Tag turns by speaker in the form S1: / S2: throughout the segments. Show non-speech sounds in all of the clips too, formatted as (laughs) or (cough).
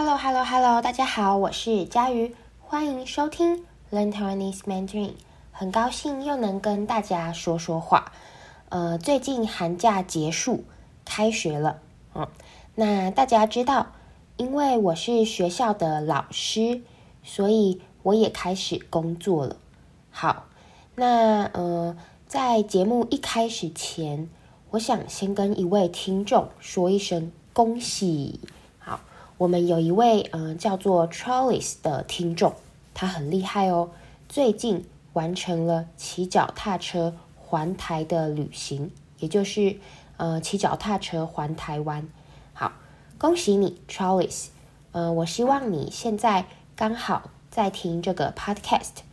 S1: Hello，Hello，Hello，大家好，我是佳瑜，欢迎收听 Learn Taiwanese Mandarin。很高兴又能跟大家说说话。呃，最近寒假结束，开学了，嗯，那大家知道，因为我是学校的老师，所以我也开始工作了。好，那呃，在节目一开始前，我想先跟一位听众说一声恭喜。我们有一位嗯、叫做 Trolis 的听众，他很厉害哦，最近完成了骑脚踏车环台的旅行，也就是呃骑脚踏车环台湾。好，恭喜你 Trolis。呃，我希望你现在刚好在听这个 Podcast，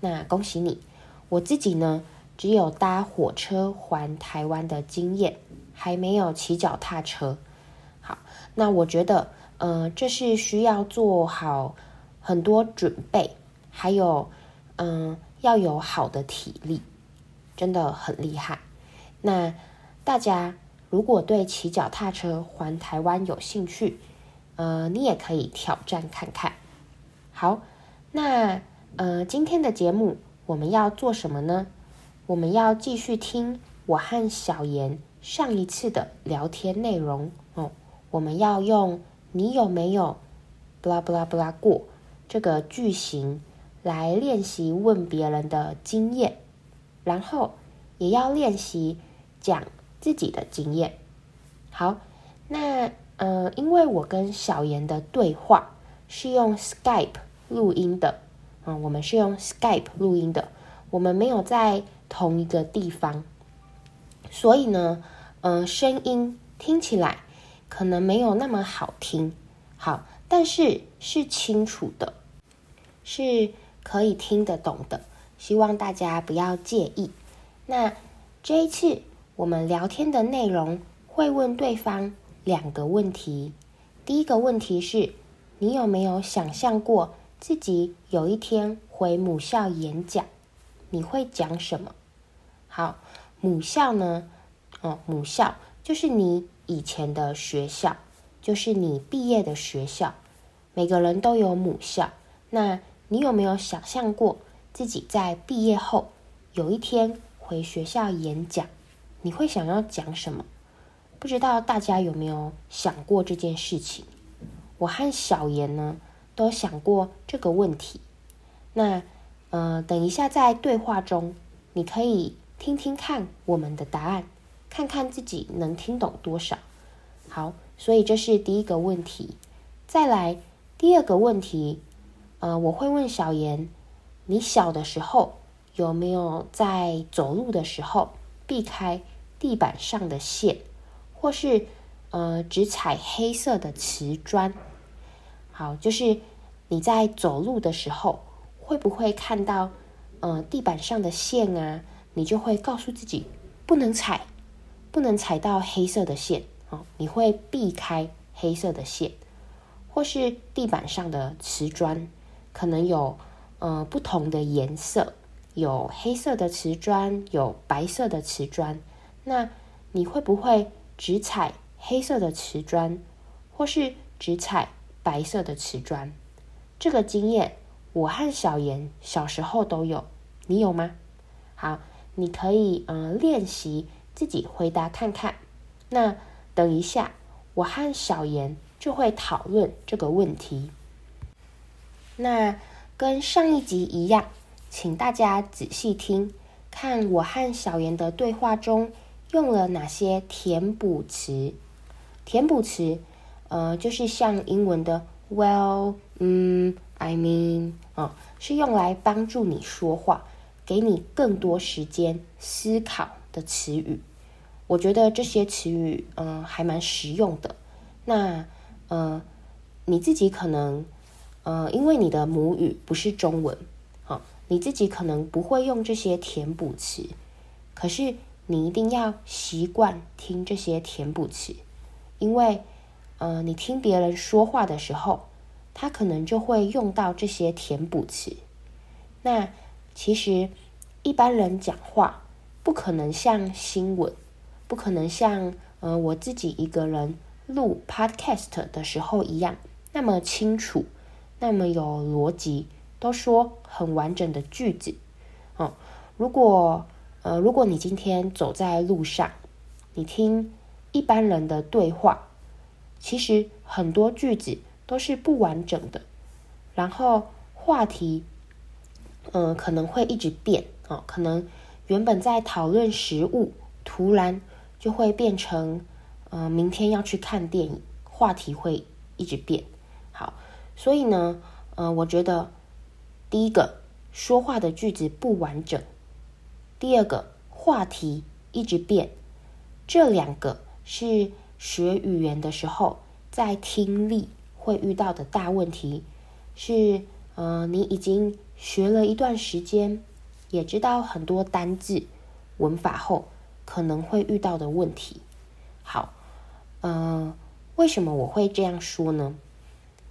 S1: 那恭喜你。我自己呢，只有搭火车环台湾的经验，还没有骑脚踏车。好，那我觉得。呃，这是需要做好很多准备，还有，嗯、要有好的体力，真的很厉害。那大家如果对骑脚踏车环台湾有兴趣，呃，你也可以挑战看看。好，那呃，今天的节目我们要做什么呢？我们要继续听我和小妍上一次的聊天内容哦。我们要用。你有没有布拉布拉布拉过这个句型来练习问别人的经验，然后也要练习讲自己的经验。好，那呃，因为我跟小妍的对话是用 Skype 录音的，嗯，我们是用 Skype 录音的，我们没有在同一个地方，所以呢，嗯、声音听起来。可能没有那么好听，好，但是是清楚的，是可以听得懂的。希望大家不要介意。那这一次我们聊天的内容会问对方两个问题。第一个问题是：你有没有想象过自己有一天回母校演讲？你会讲什么？好，母校呢？哦，母校就是你。以前的学校就是你毕业的学校，每个人都有母校。那你有没有想象过自己在毕业后有一天回学校演讲？你会想要讲什么？不知道大家有没有想过这件事情？我和小妍呢都想过这个问题。那呃，等一下在对话中，你可以听听看我们的答案。看看自己能听懂多少。好，所以这是第一个问题。再来第二个问题，呃，我会问小妍：你小的时候有没有在走路的时候避开地板上的线，或是呃只踩黑色的瓷砖？好，就是你在走路的时候会不会看到呃地板上的线啊？你就会告诉自己不能踩。不能踩到黑色的线哦，你会避开黑色的线，或是地板上的瓷砖，可能有呃不同的颜色，有黑色的瓷砖，有白色的瓷砖。那你会不会只踩黑色的瓷砖，或是只踩白色的瓷砖？这个经验我和小妍小时候都有，你有吗？好，你可以呃练习。自己回答看看。那等一下，我和小妍就会讨论这个问题。那跟上一集一样，请大家仔细听，看我和小妍的对话中用了哪些填补词。填补词，呃，就是像英文的 well，嗯，I mean，啊、是用来帮助你说话，给你更多时间思考的词语，我觉得这些词语，嗯、还蛮实用的。那，呃，你自己可能，呃，因为你的母语不是中文，好、你自己可能不会用这些填补词，可是你一定要习惯听这些填补词，因为，呃，你听别人说话的时候，他可能就会用到这些填补词。那其实一般人讲话。不可能像新闻，不可能像呃我自己一个人录 podcast 的时候一样那么清楚，那么有逻辑，都说很完整的句子。哦，如果呃，如果你今天走在路上，你听一般人的对话，其实很多句子都是不完整的，然后话题，嗯、呃，可能会一直变哦，可能原本在讨论食物，突然就会变成，呃，明天要去看电影，话题会一直变。好，所以呢，呃，我觉得第一个说话的句子不完整，第二个话题一直变，这两个是学语言的时候在听力会遇到的大问题，是呃，你已经学了一段时间，也知道很多单字、文法后可能会遇到的问题。好，呃，为什么我会这样说呢？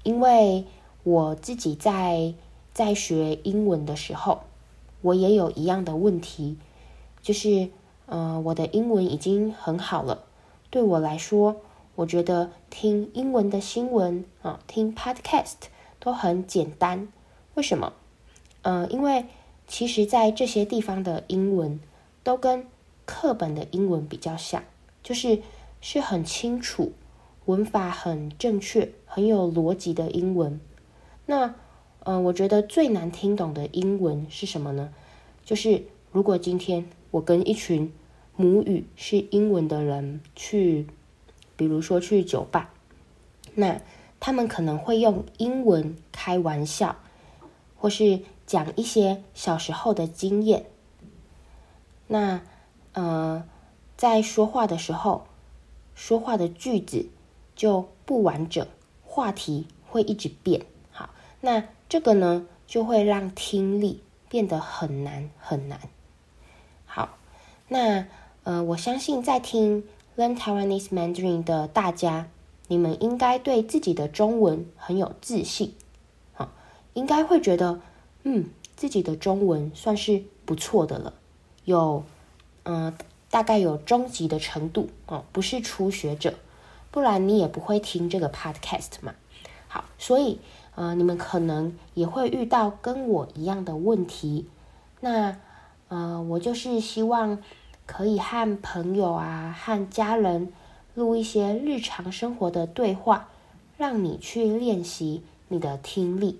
S1: 因为我自己在在学英文的时候，我也有一样的问题，就是，呃，我的英文已经很好了，对我来说，我觉得听英文的新闻啊，听 podcast 都很简单。为什么？呃，因为其实，在这些地方的英文都跟课本的英文比较像，就是是很清楚。文法很正确、很有逻辑的英文，那，呃，我觉得最难听懂的英文是什么呢？就是如果今天我跟一群母语是英文的人去，比如说去酒吧，那他们可能会用英文开玩笑，或是讲一些小时候的经验。那，呃，在说话的时候，说话的句子。就不完整，话题会一直变。好，那这个呢，就会让听力变得很难很难。好，那呃，我相信在听 Learn Taiwanese Mandarin 的大家，你们应该对自己的中文很有自信。好，应该会觉得，嗯，自己的中文算是不错的了，有，呃，大概有中级的程度哦，不是初学者。不然你也不会听这个 podcast 嘛。好，所以呃，你们可能也会遇到跟我一样的问题。那呃，我就是希望可以和朋友啊、和家人录一些日常生活的对话，让你去练习你的听力。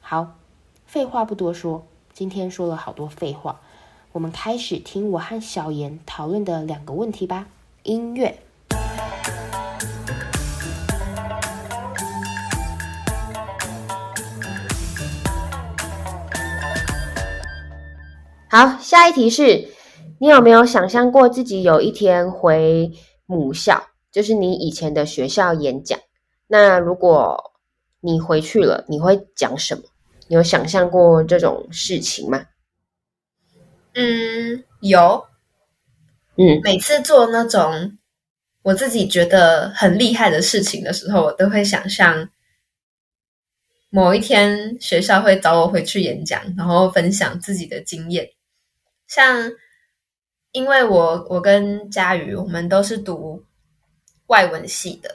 S1: 好，废话不多说，今天说了好多废话，我们开始听我和小妍讨论的两个问题吧。音乐。好，下一题是，你有没有想象过自己有一天回母校，就是你以前的学校演讲？那如果你回去了，你会讲什么？你有想象过这种事情吗？
S2: 嗯，有。嗯，每次做那种我自己觉得很厉害的事情的时候，我都会想象某一天学校会找我回去演讲，然后分享自己的经验。像，因为我我跟佳瑜，我们都是读外文系的，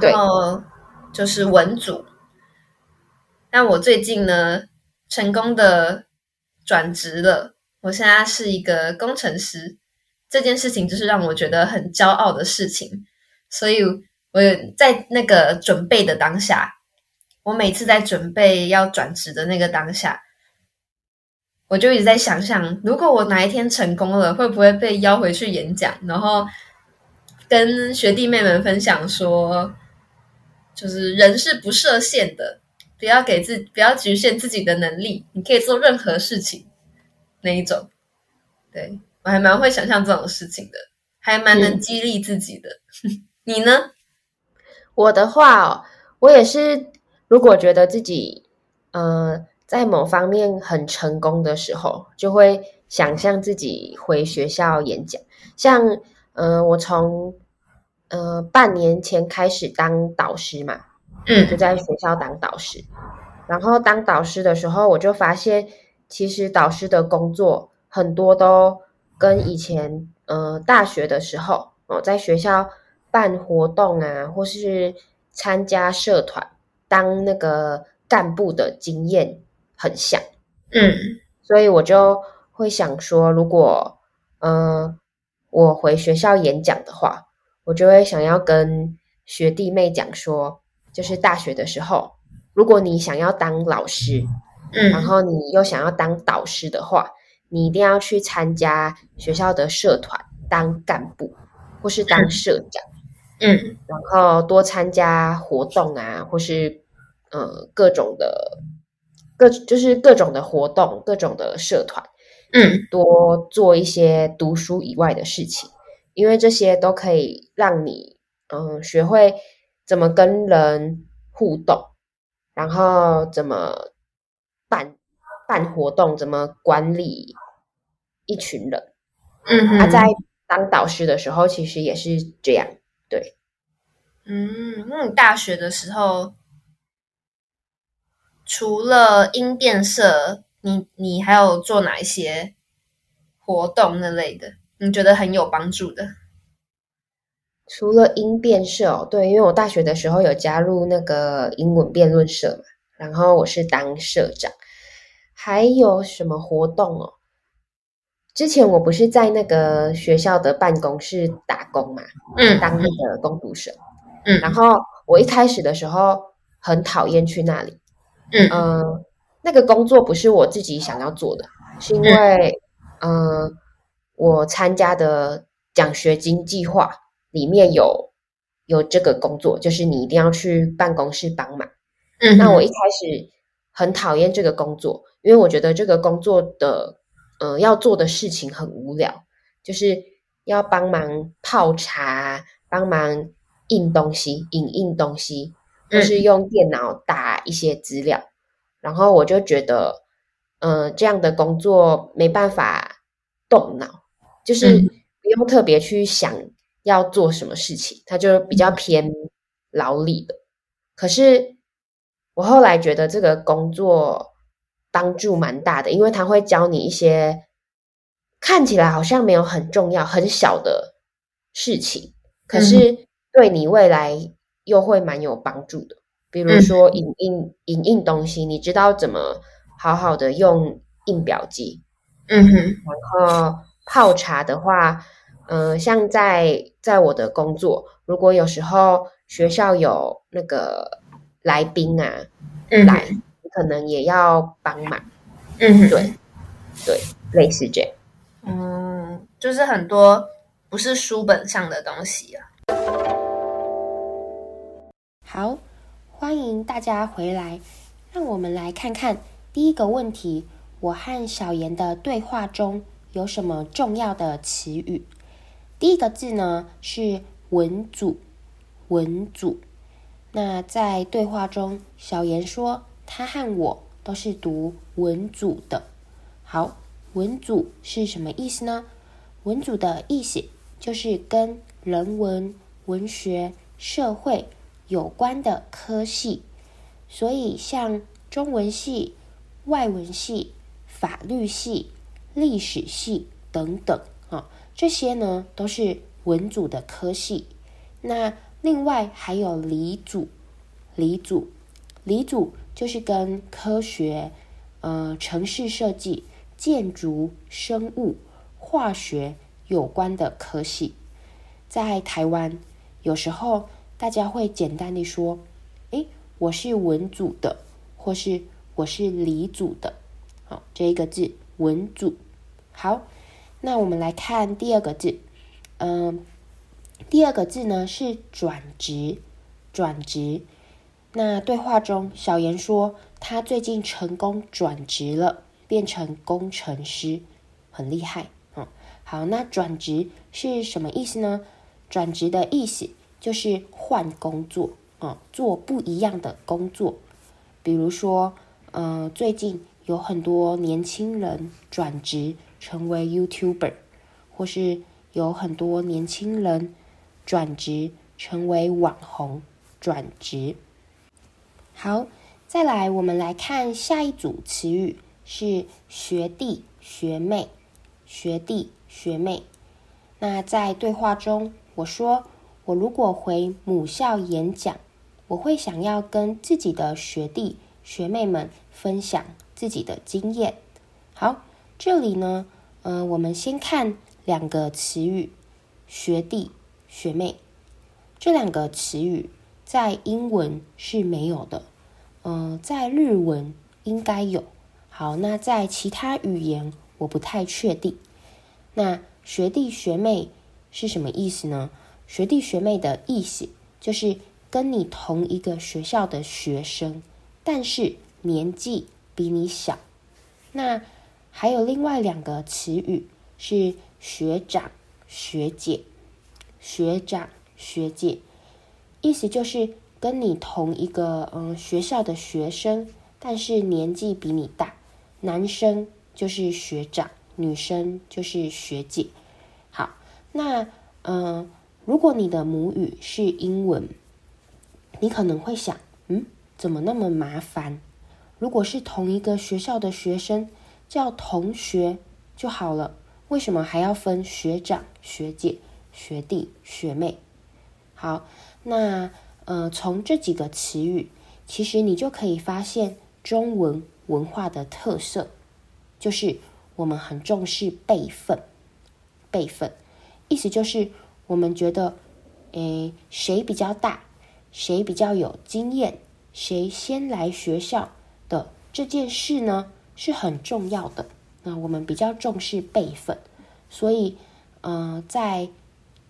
S2: 然后就是文组。那我最近呢，成功的转职了，我现在是一个工程师。这件事情就是让我觉得很骄傲的事情，所以我在那个准备的当下，我每次在准备要转职的那个当下。我就一直在想象，如果我哪一天成功了，会不会被邀回去演讲，然后跟学弟妹们分享说，就是人是不设限的，不要给自不要局限自己的能力，你可以做任何事情，那一种。对，我还蛮会想象这种事情的，还蛮能激励自己的。(laughs) 你呢？
S1: 我的话哦，我也是，如果觉得自己，呃。在某方面很成功的时候，就会想象自己回学校演讲。像，呃，我从呃半年前开始当导师嘛，嗯，就在学校当导师。然后当导师的时候，我就发现，其实导师的工作很多都跟以前呃大学的时候，哦，在学校办活动啊，或是
S3: 参加社团当那个干部的经验很像。
S2: 嗯，
S3: 所以我就会想说，如果嗯、呃、我回学校演讲的话，我就会想要跟学弟妹讲说，就是大学的时候，如果你想要当老师，
S2: 嗯，
S3: 然后你又想要当导师的话，你一定要去参加学校的社团当干部，或是当社长，
S2: 嗯，
S3: 然后多参加活动啊，或是呃各种的各就是各种的活动，各种的社团，
S2: 嗯，
S3: 多做一些读书以外的事情，因为这些都可以让你嗯、呃、学会怎么跟人互动，然后怎么办。办活动怎么管理一群人？
S2: 嗯哼，
S3: 他、啊、在当导师的时候，其实也是这样。对，
S2: 嗯，那你大学的时候，除了音变社，你你还有做哪一些活动那类的？你觉得很有帮助的？
S3: 除了英辩社哦，对，因为我大学的时候有加入那个英文辩论社嘛，然后我是当社长。还有什么活动哦？之前我不是在那个学校的办公室打工嘛，
S2: 嗯，
S3: 当那个工读生，
S2: 嗯，
S3: 然后我一开始的时候很讨厌去那里，
S2: 嗯。
S3: 呃，那个工作不是我自己想要做的，是因为嗯、呃，我参加的奖学金计划里面有有这个工作，就是你一定要去办公室帮忙，
S2: 嗯，
S3: 那我一开始很讨厌这个工作。因为我觉得这个工作的，呃，要做的事情很无聊，就是要帮忙泡茶，帮忙印东西、影印东西，或是用电脑打一些资料。嗯、然后我就觉得，呃，这样的工作没办法动脑，就是不用特别去想要做什么事情，它就比较偏劳力的。可是我后来觉得这个工作。帮助蛮大的，因为他会教你一些看起来好像没有很重要、很小的事情，可是对你未来又会蛮有帮助的。比如说影印、影印东西，你知道怎么好好的用印表机。
S2: 嗯哼。
S3: 然后泡茶的话，嗯、呃，像在在我的工作，如果有时候学校有那个来宾啊，
S2: 嗯，
S3: 来。可能也要帮忙，
S2: 嗯，
S3: 对，对，类似这样，
S2: 嗯，就是很多不是书本上的东西啊。
S3: 好，欢迎大家回来，让我们来看看第一个问题：我和小妍的对话中有什么重要的词语？第一个字呢是文组，文组。那在对话中，小妍说。他和我都是读文组的。好，文组是什么意思呢？文组的意思就是跟人文、文学、社会有关的科系。所以，像中文系、外文系、法律系、历史系等等啊，这些呢都是文组的科系。那另外还有理组，理组，理组。就是跟科学、呃，城市设计、建筑、生物、化学有关的科系，在台湾，有时候大家会简单的说：“诶，我是文组的，或是我是理组的。”好，这一个字“文组”。好，那我们来看第二个字，嗯、第二个字呢是转职，转职。那对话中，小妍说她最近成功转职了，变成工程师，很厉害。嗯，好，那转职是什么意思呢？转职的意思就是换工作，嗯，做不一样的工作。比如说，呃，最近有很多年轻人转职成为 YouTuber，或是有很多年轻人转职成为网红，转职。好，再来，我们来看下一组词语是学弟学妹，学弟学妹。那在对话中，我说我如果回母校演讲，
S1: 我会想要跟自己的学弟学妹们分享自己的经验。好，这里呢，呃，我们先看两个词语，学弟学妹。这两个词语在英文是没有的，呃，在日文应该有。好，那在其他语言我不太确定。那学弟学妹是什么意思呢？学弟学妹的意思就是跟你同一个学校的学生，但是年纪比你小。那还有另外两个词语是学长学姐，学长。学姐，意思就是跟你同一个嗯学校的学生，但是年纪比你大。男生就是学长，女生就是学姐。好，那嗯，如果你的母语是英文，你可能会想，嗯，怎么那么麻烦？如果是同一个学校的学生，叫同学就好了，为什么还要分学长、学姐、学弟、学妹？好，那呃，从这几个词语，其实你就可以发现中文文化的特色，就是我们很重视辈分。辈分，意思就是我们觉得，诶，谁比较大，谁比较有经验，谁先来学校的这件事呢，是很重要的。那我们比较重视辈分，所以，呃，在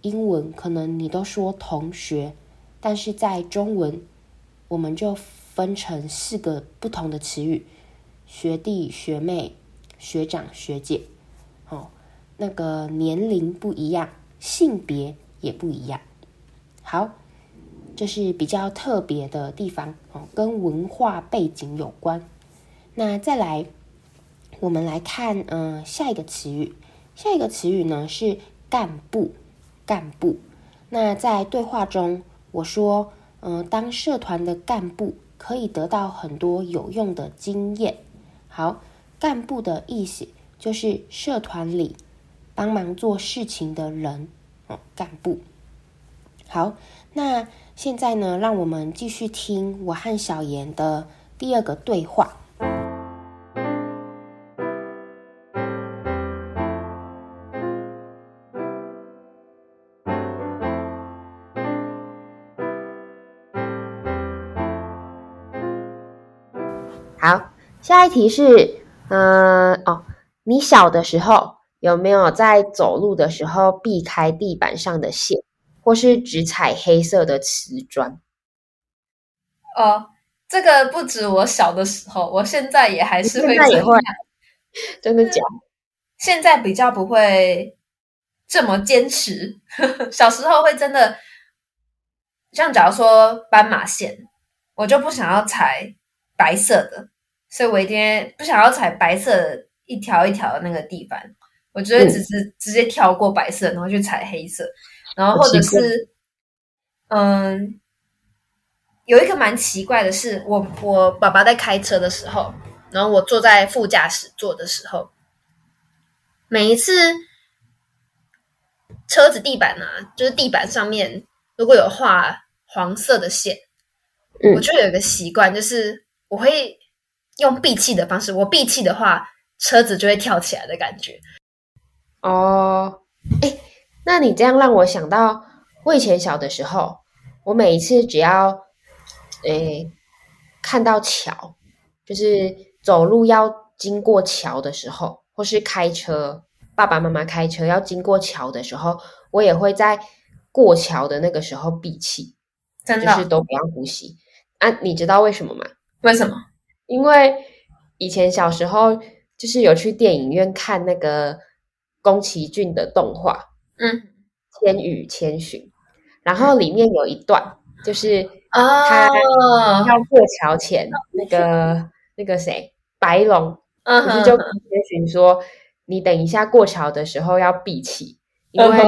S1: 英文可能你都说同学，但是在中文我们就分成四个不同的词语：学弟、学妹、学长、学姐。哦，那个年龄不一样，性别也不一样。好，这是比较特别的地方哦，跟文化背景有关。那再来，我们来看嗯、下一个词语，下一个词语呢是干部。干部，那在对话中，我说，嗯、当社团的干部可以得到很多有用的经验。好，干部的意思就是社团里帮忙做事情的人，哦，干部。好，那现在呢，让我们继续听我和小妍的第二个对话。下一题是，嗯、呃，哦，你小的时候有没有在走路的时候避开地板上的线，或是只踩黑色的瓷砖？
S2: 哦，这个不止我小的时候，我现在也还是会
S1: 这样。真的假的？
S2: 现在比较不会这么坚持，(laughs) 小时候会真的，像假如说斑马线，我就不想要踩白色的。所以我一天不想要踩白色一条一条的那个地板，我觉得只是、嗯、直接跳过白色，然后去踩黑色，然后或者是，嗯，有一个蛮奇怪的是，我我爸爸在开车的时候，然后我坐在副驾驶座的时候，每一次车子地板啊，就是地板上面如果有画黄色的线，嗯、我就有一个习惯，就是我会。用闭气的方式，我闭气的话，车子就会跳起来的感觉。
S1: 哦，哎，那你这样让我想到，我以前小的时候，我每一次只要，哎，看到桥，就是走路要经过桥的时候，或是开车，爸爸妈妈开车要经过桥的时候，我也会在过桥的那个时候闭气，
S2: 真的，
S1: 就是都不要呼吸。啊，你知道为什么吗？
S2: 为什么？
S1: 因为以前小时候就是有去电影院看那个宫崎骏的动画，
S2: 嗯，《
S1: 千与千寻》，然后里面有一段就是他要过桥前，哦、那个那个谁白龙，嗯，不是就跟千寻说，你等一下过桥的时候要闭气，因为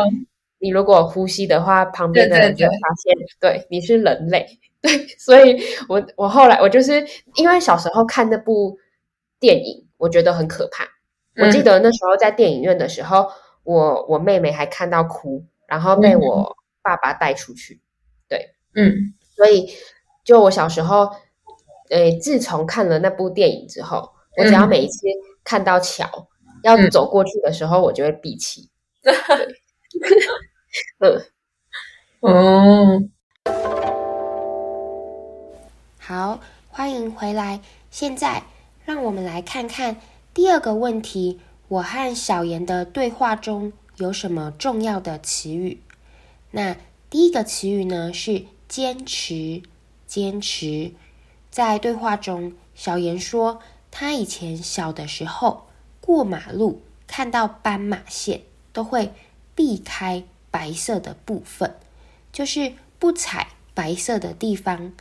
S1: 你如果呼吸的话，旁边的人就会发现，对，你是人类。(laughs) 对，所以我我后来我就是因为小时候看那部电影，我觉得很可怕。嗯、我记得那时候在电影院的时候，我我妹妹还看到哭，然后被我爸爸带出去。对，
S2: 嗯，
S1: 所以就我小时候，诶，自从看了那部电影之后，我只要每一次看到桥、嗯、要走过去的时候，我就会闭气。(laughs) (laughs) 嗯，
S2: 嗯，
S1: 好，欢迎回来。现在让我们来看看第二个问题：我和小妍的对话中有什么重要的词语？那第一个词语呢是坚持，坚持。在对话中，小妍说，她以前小的时候过马路看到斑马线都会避开白色的部分，就是不踩白色的地方。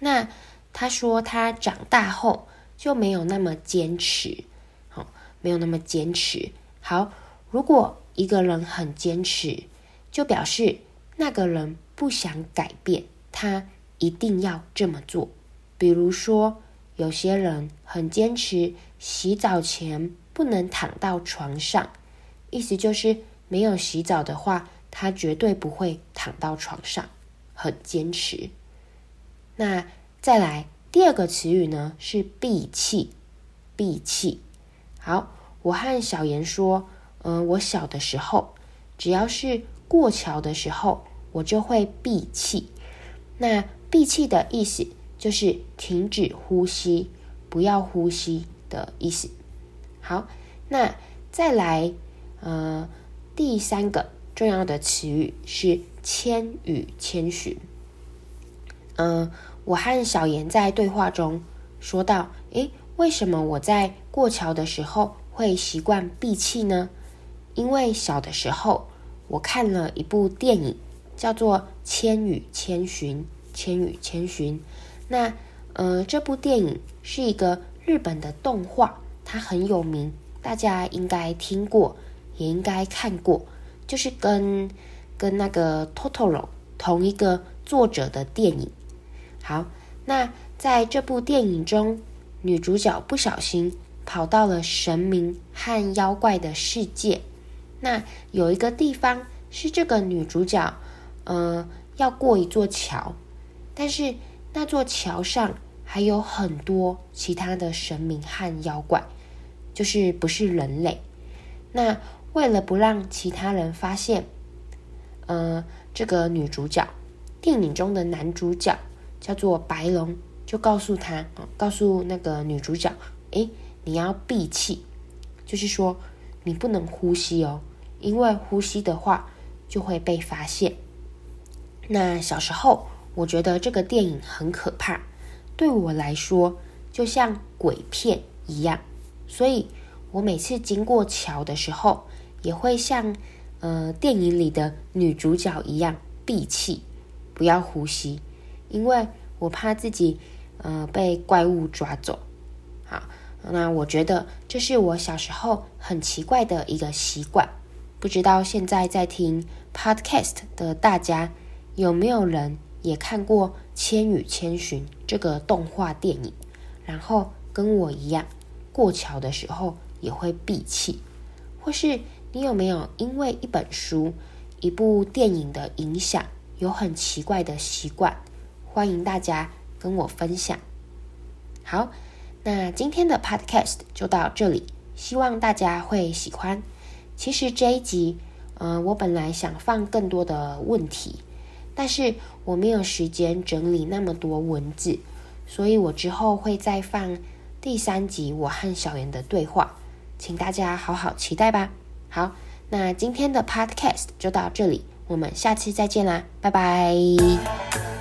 S1: 那他说他长大后就没有那么坚持，好，没有那么坚持。好，如果一个人很坚持，就表示。那个人不想改变，他一定要这么做。比如说，有些人很坚持洗澡前不能躺到床上，意思就是没有洗澡的话，他绝对不会躺到床上，很坚持。那再来第二个词语呢，是闭气，闭气。好，我和小妍说，嗯、我小的时候，只要是。过桥的时候，我就会闭气。那闭气的意思就是停止呼吸，不要呼吸的意思。好，那再来，呃，第三个重要的词语是“千与千寻”。嗯，我和小妍在对话中说到：“诶，为什么我在过桥的时候会习惯闭气呢？因为小的时候。”我看了一部电影，叫做《千与千寻》。千与千寻，那呃，这部电影是一个日本的动画，它很有名，大家应该听过，也应该看过，就是跟跟那个《Totoro》同一个作者的电影。好，那在这部电影中，女主角不小心跑到了神明和妖怪的世界。那有一个地方是这个女主角，呃，要过一座桥，但是那座桥上还有很多其他的神明和妖怪，就是不是人类。那为了不让其他人发现，呃，这个女主角，电影中的男主角叫做白龙，就告诉她，告诉那个女主角，诶，你要闭气，就是说你不能呼吸哦。因为呼吸的话就会被发现。那小时候我觉得这个电影很可怕，对我来说就像鬼片一样，所以我每次经过桥的时候，也会像呃电影里的女主角一样闭气，不要呼吸，因为我怕自己呃被怪物抓走。好，那我觉得这是我小时候很奇怪的一个习惯。不知道现在在听 Podcast 的大家有没有人也看过《千与千寻》这个动画电影，然后跟我一样过桥的时候也会闭气，或是你有没有因为一本书、一部电影的影响，有很奇怪的习惯？欢迎大家跟我分享。好，那今天的 Podcast 就到这里，希望大家会喜欢。其实这一集，嗯、我本来想放更多的问题，但是我没有时间整理那么多文字，所以我之后会再放第三集我和小妍的对话，请大家好好期待吧。好，那今天的 Podcast 就到这里，我们下次再见啦，拜拜。